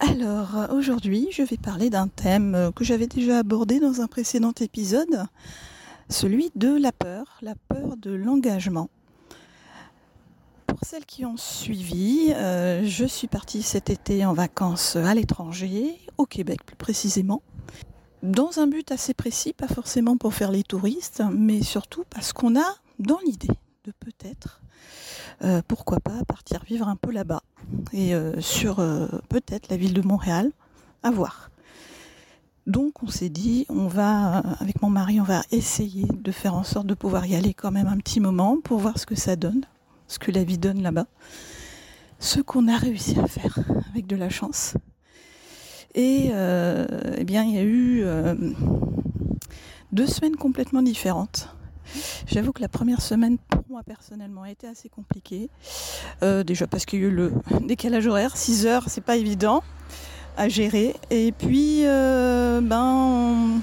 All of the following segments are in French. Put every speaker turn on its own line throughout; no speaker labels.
Alors aujourd'hui, je vais parler d'un thème euh, que j'avais déjà abordé dans un précédent épisode, celui de la peur, la peur de l'engagement. Pour celles qui ont suivi, euh, je suis partie cet été en vacances à l'étranger, au Québec plus précisément, dans un but assez précis, pas forcément pour faire les touristes, mais surtout parce qu'on a dans l'idée de peut-être, euh, pourquoi pas, partir vivre un peu là-bas et euh, sur euh, peut-être la ville de Montréal, à voir. Donc on s'est dit, on va, avec mon mari, on va essayer de faire en sorte de pouvoir y aller quand même un petit moment pour voir ce que ça donne, ce que la vie donne là-bas. Ce qu'on a réussi à faire avec de la chance. Et eh bien, il y a eu deux semaines complètement différentes. J'avoue que la première semaine, pour moi personnellement, a été assez compliquée. Euh, déjà parce qu'il y a eu le décalage horaire, 6 heures, c'est pas évident à gérer. Et puis, euh, ben,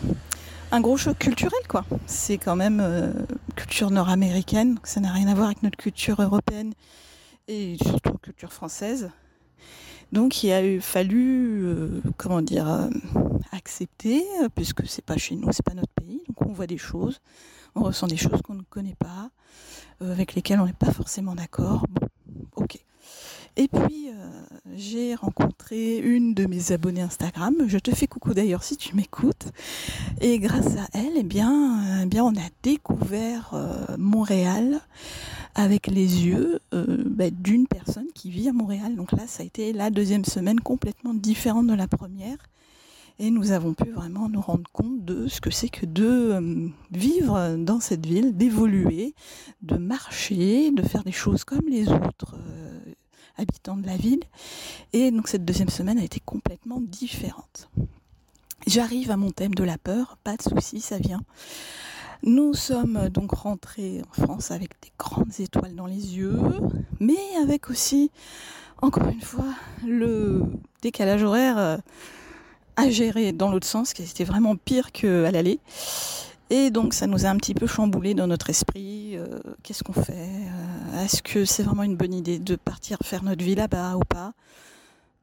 un gros choc culturel, quoi. C'est quand même euh, culture nord-américaine, ça n'a rien à voir avec notre culture européenne et surtout culture française. Donc il a fallu, comment dire, accepter, puisque c'est pas chez nous, c'est pas notre pays. Donc on voit des choses, on ressent des choses qu'on ne connaît pas, avec lesquelles on n'est pas forcément d'accord. Bon, ok. Et puis j'ai rencontré une de mes abonnées Instagram. Je te fais coucou d'ailleurs si tu m'écoutes. Et grâce à elle, eh bien, eh bien, on a découvert Montréal avec les yeux euh, bah, d'une personne qui vit à Montréal. Donc là, ça a été la deuxième semaine complètement différente de la première. Et nous avons pu vraiment nous rendre compte de ce que c'est que de euh, vivre dans cette ville, d'évoluer, de marcher, de faire des choses comme les autres euh, habitants de la ville. Et donc cette deuxième semaine a été complètement différente. J'arrive à mon thème de la peur, pas de souci, ça vient. Nous sommes donc rentrés en France avec des grandes étoiles dans les yeux, mais avec aussi, encore une fois, le décalage horaire euh, à gérer dans l'autre sens, qui était vraiment pire qu'à l'aller. Et donc ça nous a un petit peu chamboulé dans notre esprit. Euh, qu'est-ce qu'on fait euh, Est-ce que c'est vraiment une bonne idée de partir faire notre vie là-bas ou pas?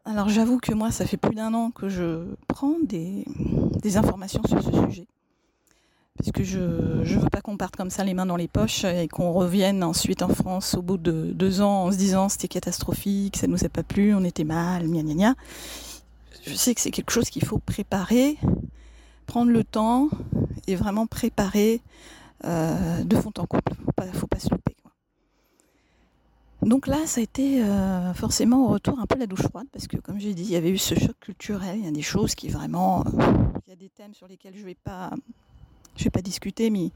Alors j'avoue que moi, ça fait plus d'un an que je prends des, informations sur ce sujet parce que je ne veux pas qu'on parte comme ça les mains dans les poches et qu'on revienne ensuite en France au bout de deux ans en se disant c'était catastrophique, ça nous a pas plu, on était mal, gna gna gna. Je sais que c'est quelque chose qu'il faut préparer, prendre le temps et vraiment préparer euh, de fond en comble. Faut pas, faut pas se louper. Donc là, ça a été euh, forcément au retour un peu la douche froide parce que, comme j'ai dit, il y avait eu ce choc culturel. Il y a des choses qui vraiment, euh, il y a des thèmes sur lesquels je vais vais pas discuter, mais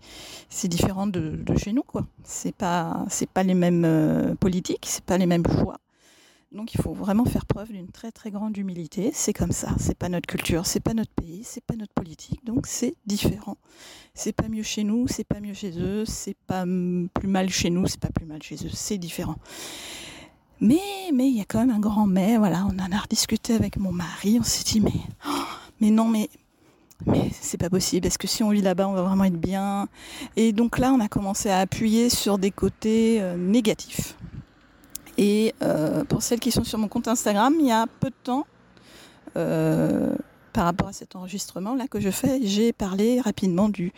c'est différent de, chez nous, quoi. C'est pas, pas les mêmes politiques, c'est pas les mêmes choix. Donc il faut vraiment faire preuve d'une très très grande humilité. C'est comme ça, c'est pas notre culture, c'est pas notre pays, c'est pas notre politique, donc c'est différent. C'est pas mieux chez nous, c'est pas mieux chez eux, c'est pas plus mal chez nous, c'est pas plus mal chez eux, c'est différent. Mais mais il y a quand même un grand mais. Voilà, on en a rediscuté avec mon mari, on s'est dit mais oh, mais non mais mais c'est pas possible parce que si on vit là-bas, on va vraiment être bien? Et donc là, on a commencé à appuyer sur des côtés euh, négatifs. Et euh, pour celles qui sont sur mon compte Instagram, il y a peu de temps, euh, par rapport à cet enregistrement là que je fais, j'ai parlé rapidement du,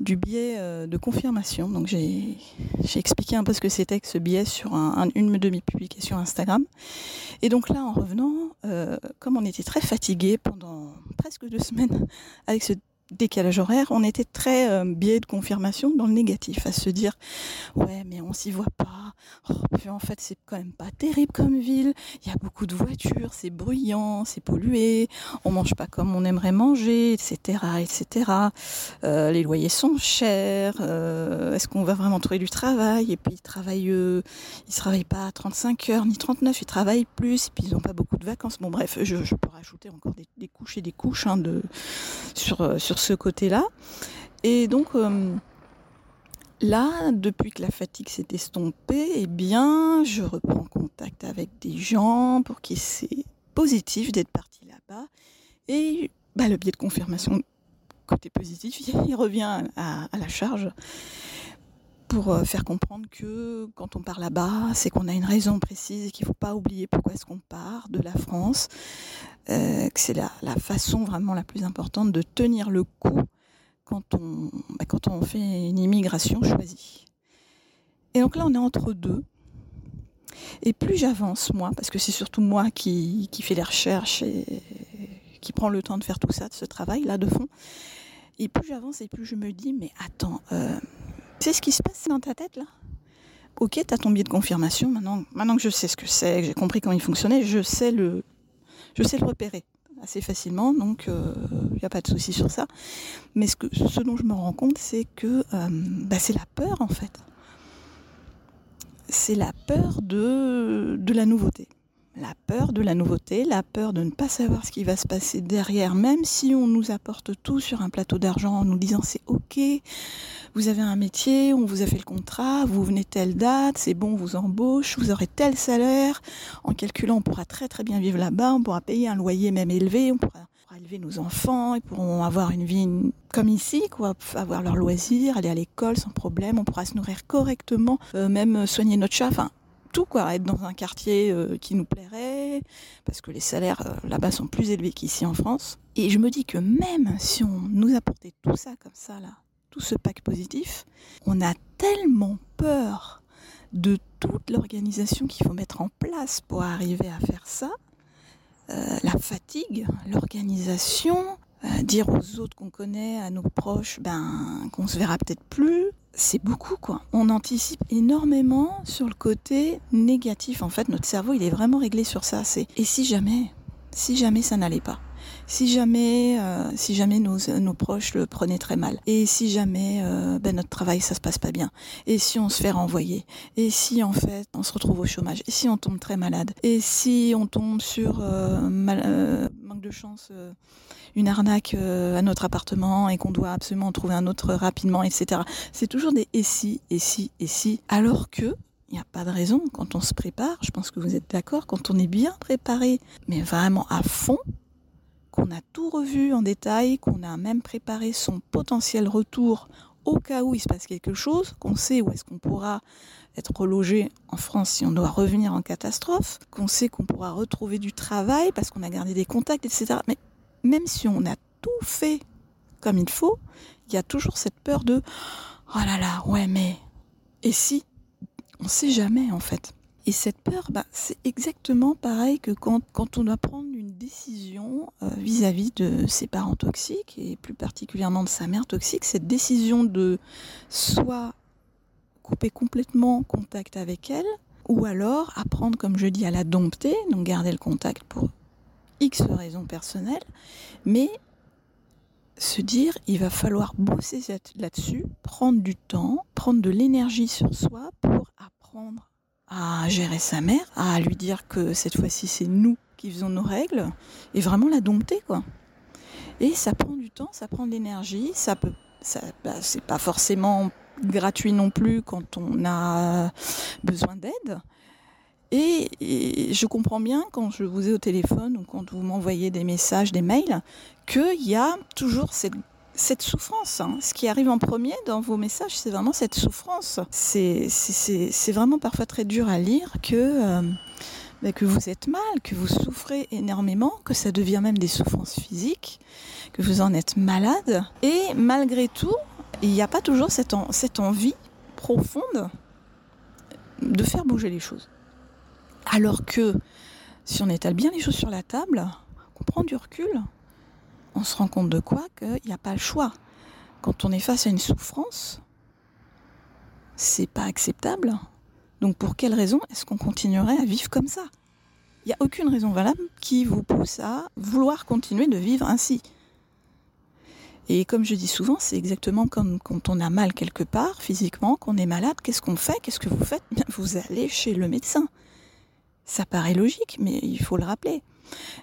du biais euh, de confirmation. Donc j'ai expliqué un peu ce que c'était que ce biais sur un, une de mes publications Instagram. Et donc là, en revenant, euh, comme on était très fatigué pendant presque deux semaines avec ce décalage horaire, on était très euh, biais de confirmation dans le négatif, à se dire ouais mais on s'y voit pas. Oh, en fait c'est quand même pas terrible comme ville. Il y a beaucoup de voitures, c'est bruyant, c'est pollué, on mange pas comme on aimerait manger, etc., etc. Euh, les loyers sont chers. Euh, est-ce qu'on va vraiment trouver du travail? Et puis ils travaillent, ils travaillent pas 35 heures ni 39, ils travaillent plus. Et puis ils ont pas beaucoup de vacances. Bon bref, je, je peux rajouter encore des, des couches et des couches hein, de sur sur ce côté-là. Et donc euh, là, depuis que la fatigue s'est estompée, eh bien, je reprends contact avec des gens pour qui c'est positif d'être parti là-bas. Et bah, le biais de confirmation côté positif, il revient à, la charge. Pour euh, faire comprendre que quand on part là-bas, c'est qu'on a une raison précise et qu'il ne faut pas oublier pourquoi est-ce qu'on part de la France, euh, que c'est la, façon vraiment la plus importante de tenir le coup quand on, bah, quand on fait une immigration choisie. Et donc là, on est entre deux. Et plus j'avance, moi, parce que c'est surtout moi qui, qui fais les recherches et qui prend le temps de faire tout ça, de ce travail-là de fond, et plus j'avance et plus je me dis, mais attends, euh, c'est ce qui se passe dans ta tête là? Ok, tu as ton billet de confirmation, maintenant, maintenant que je sais ce que c'est, que j'ai compris comment il fonctionnait, je sais le, je sais le repérer assez facilement, donc il euh, n'y a pas de souci sur ça. Mais ce, que, ce dont je me rends compte, c'est que euh, bah, c'est la peur en fait. C'est la peur de, de la nouveauté la peur de la nouveauté, la peur de ne pas savoir ce qui va se passer derrière, même si on nous apporte tout sur un plateau d'argent en nous disant c'est ok, vous avez un métier, on vous a fait le contrat, vous venez telle date, c'est bon, on vous embauche, vous aurez tel salaire. En calculant, on pourra très très bien vivre là-bas, on pourra payer un loyer même élevé, on pourra, élever nos enfants, ils pourront avoir une vie comme ici, quoi, avoir leur loisir, aller à l'école sans problème, on pourra se nourrir correctement, euh, même soigner notre chat. Tout, quoi, être dans un quartier euh, qui nous plairait, parce que les salaires euh, là-bas sont plus élevés qu'ici en France. Et je me dis que même si on nous apportait tout ça comme ça, là, tout ce pack positif, on a tellement peur de toute l'organisation qu'il faut mettre en place pour arriver à faire ça, euh, la fatigue, l'organisation, dire aux autres qu'on connaît, à nos proches, ben qu'on se verra peut-être plus, c'est beaucoup quoi. On anticipe énormément sur le côté négatif. En fait, notre cerveau, il est vraiment réglé sur ça. Et si jamais, si jamais ça n'allait pas, si jamais, euh, si jamais nos, proches le prenaient très mal, et si jamais euh, ben notre travail ça se passe pas bien, et si on se fait renvoyer, et si en fait on se retrouve au chômage, et si on tombe très malade, et si on tombe sur euh, manque de chance une arnaque à notre appartement et qu'on doit absolument trouver un autre rapidement, etc. C'est toujours des et si, et si, et si, alors que il n'y a pas de raison quand on se prépare, je pense que vous êtes d'accord, quand on est bien préparé, mais vraiment à fond, qu'on a tout revu en détail, qu'on a même préparé son potentiel retour au cas où il se passe quelque chose, qu'on sait où est-ce qu'on pourra être relogé en France si on doit revenir en catastrophe, qu'on sait qu'on pourra retrouver du travail parce qu'on a gardé des contacts, etc. Mais même si on a tout fait comme il faut, il y a toujours cette peur de oh là là, ouais mais et si? On ne sait jamais en fait. Et cette peur, bah, c'est exactement pareil que quand, quand, on doit prendre décision euh, vis-à-vis de ses parents toxiques, et plus particulièrement de sa mère toxique, cette décision de soit couper complètement contact avec elle, ou alors apprendre, comme je dis, à la dompter, donc garder le contact pour X raisons personnelles, mais se dire il va falloir bosser là-dessus, prendre du temps, prendre de l'énergie sur soi pour apprendre à gérer sa mère, à lui dire que cette fois-ci c'est nous qui faisons nos règles, et vraiment la dompter quoi. Et ça prend du temps, ça prend de l'énergie, ça peut, ça, bah, c'est pas forcément gratuit non plus quand on a besoin d'aide. Et, je comprends bien quand je vous ai au téléphone ou quand vous m'envoyez des messages, des mails, qu'il y a toujours cette cette souffrance. Hein. Ce qui arrive en premier dans vos messages, c'est vraiment cette souffrance. C'est vraiment parfois très dur à lire que, euh, que vous êtes mal, que vous souffrez énormément, que ça devient même des souffrances physiques, que vous en êtes malade. Et malgré tout, il n'y a pas toujours cette envie profonde de faire bouger les choses. Alors que si on étale bien les choses sur la table, qu'on prend du recul, on se rend compte de quoi Qu'il n'y a pas le choix. Quand on est face à une souffrance, c'est pas acceptable. Donc pour quelle raison est-ce qu'on continuerait à vivre comme ça? Il n'y a aucune raison valable qui vous pousse à vouloir continuer de vivre ainsi. Et comme je dis souvent, c'est exactement comme quand on a mal quelque part, physiquement, qu'on est malade, qu'est-ce qu'on fait? Qu'est-ce que vous faites? Vous allez chez le médecin. Ça paraît logique, mais il faut le rappeler.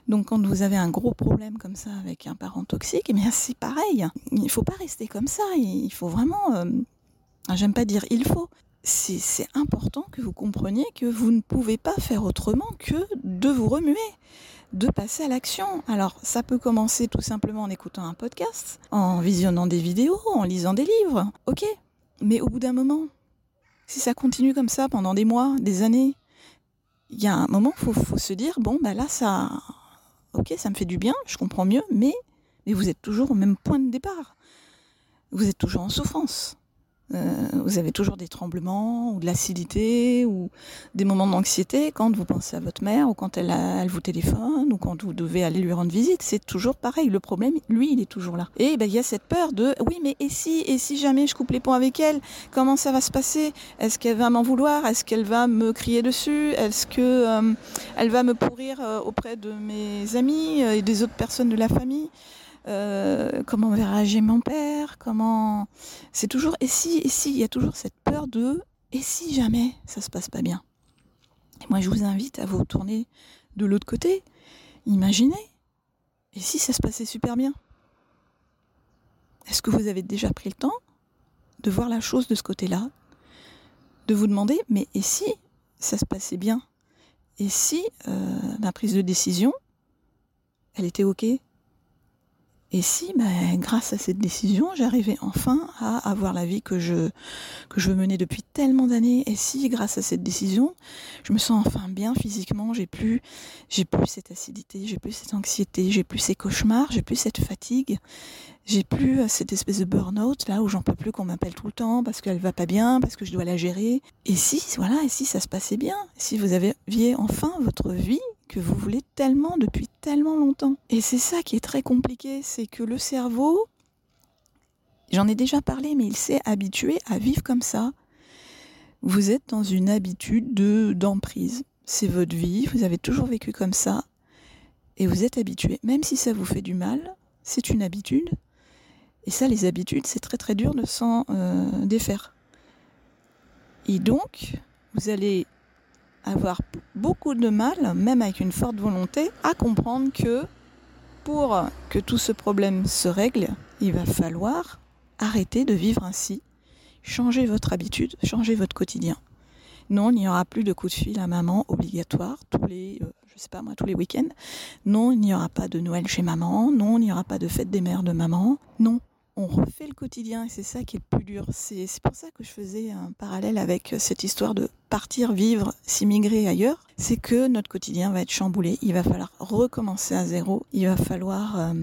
Donc quand vous avez un gros problème comme ça avec un parent toxique, eh c'est pareil. Il ne faut pas rester comme ça. Il faut vraiment, euh, j'aime pas dire il faut, c'est important que vous compreniez que vous ne pouvez pas faire autrement que de vous remuer, de passer à l'action. Alors ça peut commencer tout simplement en écoutant un podcast, en visionnant des vidéos, en lisant des livres, ok. Mais au bout d'un moment, Si ça continue comme ça pendant des mois, des années, il y a un moment, il faut, se dire, bon, ben là, ça, ok, ça me fait du bien, je comprends mieux, mais, mais vous êtes toujours au même point de départ. Vous êtes toujours en souffrance. Euh, vous avez toujours des tremblements ou de l'acidité ou des moments d'anxiété quand vous pensez à votre mère ou quand elle, elle, vous téléphone ou quand vous devez aller lui rendre visite. C'est toujours pareil. Le problème, lui, il est toujours là. Et ben, il y a cette peur de oui, mais et si, et si jamais je coupe les ponts avec elle, comment ça va se passer? Est-ce qu'elle va m'en vouloir? Est-ce qu'elle va me crier dessus? Est-ce que euh, elle va me pourrir euh, auprès de mes amis et des autres personnes de la famille? Euh, comment va réagir mon père, comment... C'est toujours, et si, et si, il y a toujours cette peur de, et si jamais ça se passe pas bien? Et moi, je vous invite à vous tourner de l'autre côté, imaginez, et si ça se passait super bien? Est-ce que vous avez déjà pris le temps de voir la chose de ce côté-là? De vous demander, mais et si ça se passait bien? Et si euh, ma prise de décision, elle était OK? Et si, ben, grâce à cette décision, j'arrivais enfin à avoir la vie que je, que je veux mener depuis tellement d'années, et si, grâce à cette décision, je me sens enfin bien physiquement, j'ai plus, j'ai plus cette acidité, j'ai plus cette anxiété, j'ai plus ces cauchemars, j'ai plus cette fatigue, j'ai plus cette espèce de burn-out là où j'en peux plus qu'on m'appelle tout le temps parce qu'elle va pas bien, parce que je dois la gérer. Et si, voilà, et si ça se passait bien, si vous aviez enfin votre vie que vous voulez tellement depuis tellement longtemps. Et c'est ça qui est très compliqué, c'est que le cerveau, j'en ai déjà parlé, mais il s'est habitué à vivre comme ça. Vous êtes dans une habitude de d'emprise. C'est votre vie, vous avez toujours vécu comme ça, et vous êtes habitué. Même si ça vous fait du mal, c'est une habitude. Et ça, les habitudes, c'est très très dur de s'en euh, défaire. Et donc, vous allez avoir beaucoup de mal, même avec une forte volonté, à comprendre que pour que tout ce problème se règle, il va falloir arrêter de vivre ainsi, changer votre habitude, changer votre quotidien. Non, il n'y aura plus de coups de fil à maman obligatoire tous les, euh, je sais pas moi, tous les week-ends. Non, il n'y aura pas de Noël chez maman. Non, il n'y aura pas de fête des mères de maman. Non, on refait le quotidien et c'est ça qui est le plus dur. C'est pour ça que je faisais un parallèle avec cette histoire de partir vivre, s'immigrer ailleurs. C'est que notre quotidien va être chamboulé. Il va falloir recommencer à zéro. Il va falloir euh,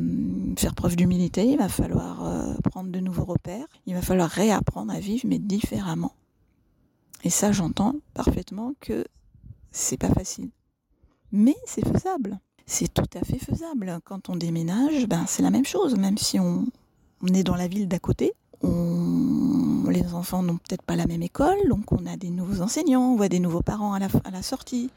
faire preuve d'humilité. Il va falloir euh, prendre de nouveaux repères. Il va falloir réapprendre à vivre mais différemment. Et ça, j'entends parfaitement que c'est pas facile. Mais c'est faisable. C'est tout à fait faisable. Quand on déménage, ben, c'est la même chose, même si on, on est dans la ville d'à côté. Les enfants n'ont peut-être pas la même école, donc on a des nouveaux enseignants, on voit des nouveaux parents à la, sortie.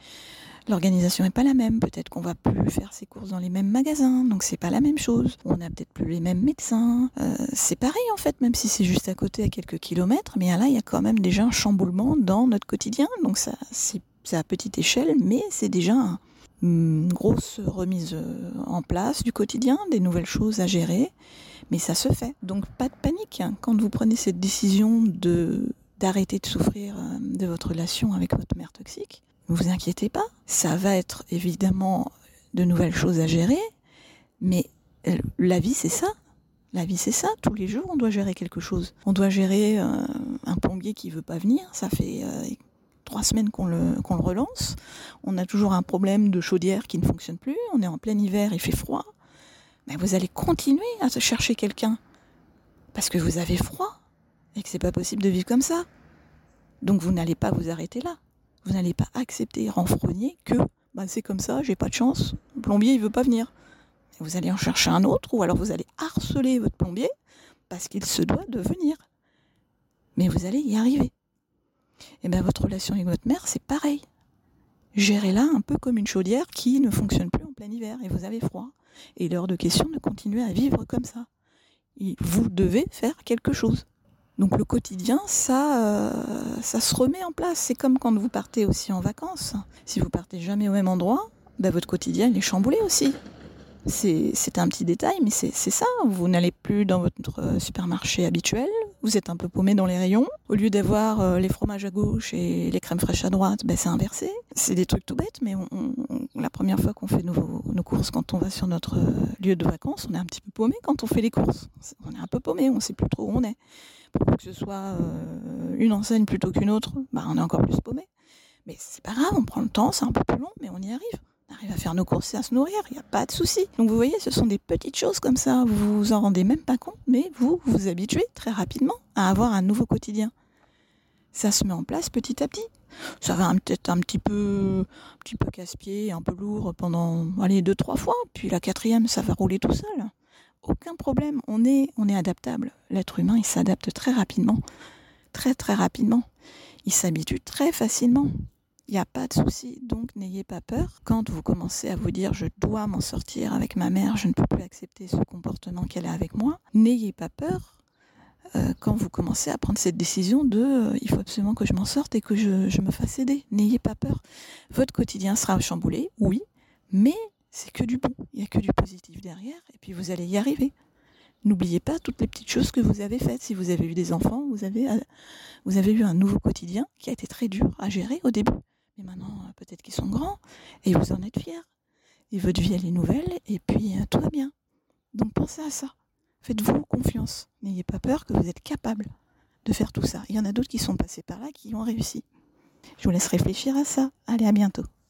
L'organisation n'est pas la même. Peut-être qu'on va plus faire ses courses dans les mêmes magasins, donc c'est pas la même chose. On a peut-être plus les mêmes médecins. Euh, c'est pareil en fait, même si c'est juste à côté à quelques kilomètres. Mais là, il y a quand même déjà un chamboulement dans notre quotidien. Donc ça, c'est à petite échelle, mais c'est déjà une grosse remise euh, en place du quotidien, des nouvelles choses à gérer, mais ça se fait. Donc pas de panique hein. quand vous prenez cette décision de d'arrêter de souffrir euh, de votre relation avec votre mère toxique. Ne vous inquiétez pas, ça va être évidemment de nouvelles choses à gérer, mais euh, la vie c'est ça. La vie c'est ça, tous les jours on doit gérer quelque chose. On doit gérer un plombier qui veut pas venir, ça fait trois semaines qu'on le, relance. On a toujours un problème de chaudière qui ne fonctionne plus. On est en plein hiver, il fait froid. Mais vous allez continuer à chercher quelqu'un. Parce que vous avez froid. Et que c'est pas possible de vivre comme ça. Donc vous n'allez pas vous arrêter là. Vous n'allez pas accepter, renfrogner que bah, c'est comme ça, j'ai pas de chance. Le plombier, il veut pas venir. vous allez en chercher un autre, ou alors vous allez harceler votre plombier parce qu'il se doit de venir. Mais vous allez y arriver. Et eh bien votre relation avec votre mère, c'est pareil. Gérez-la un peu comme une chaudière qui ne fonctionne plus en plein hiver et vous avez froid. Et il est hors de question de continuer à vivre comme ça. vous devez faire quelque chose. Donc le quotidien, ça, euh, ça se remet en place. C'est comme quand vous partez aussi en vacances. Si vous partez jamais au même endroit, ben votre quotidien est chamboulé aussi. C'est un petit détail, mais c'est ça. Vous n'allez plus dans votre supermarché habituel, vous êtes un peu paumé dans les rayons. Au lieu d'avoir euh, les fromages à gauche et les crèmes fraîches à droite, ben, c'est inversé. C'est des trucs tout bêtes, mais la première fois qu'on fait nos, nos, courses, quand on va sur notre euh, lieu de vacances, on est un petit peu paumé quand on fait les courses. On est un peu paumé, on ne sait plus trop où on est. Pour que ce soit euh, une enseigne plutôt qu'une autre, ben, on est encore plus paumé. Mais c'est pas grave, on prend le temps, c'est un peu plus long, mais on y arrive on arrive à faire nos courses et à se nourrir, il n'y a pas de souci. Donc vous voyez, ce sont des petites choses comme ça, vous vous en rendez même pas compte, mais vous vous habituez très rapidement à avoir un nouveau quotidien. Ça se met en place petit à petit. Ça va peut-être un petit peu, un peu casse-pied, un peu lourd pendant, allez, deux, trois fois, puis la quatrième, ça va rouler tout seul. Aucun problème, on est, on est adaptable. L'être humain, il s'adapte très rapidement, très très rapidement. Il s'habitue très facilement. Il n'y a pas de souci, donc n'ayez pas peur. Quand vous commencez à vous dire je dois m'en sortir avec ma mère, je ne peux plus accepter ce comportement qu'elle a avec moi, n'ayez pas peur euh, quand vous commencez à prendre cette décision de euh, il faut absolument que je m'en sorte et que je, je me fasse aider. N'ayez pas peur. Votre quotidien sera chamboulé, oui, mais c'est que du bon. Il n'y a que du positif derrière et puis vous allez y arriver. N'oubliez pas toutes les petites choses que vous avez faites. Si vous avez eu des enfants, vous avez, euh, vous avez eu un nouveau quotidien qui a été très dur à gérer au début. Mais maintenant, euh, peut-être qu'ils sont grands et vous en êtes fiers. Et votre vie, elle est nouvelle et puis euh, tout va bien. Donc pensez à ça. Faites-vous confiance. N'ayez pas peur que vous êtes capable de faire tout ça. Il y en a d'autres qui sont passés par là qui ont réussi. Je vous laisse réfléchir à ça. Allez, à bientôt.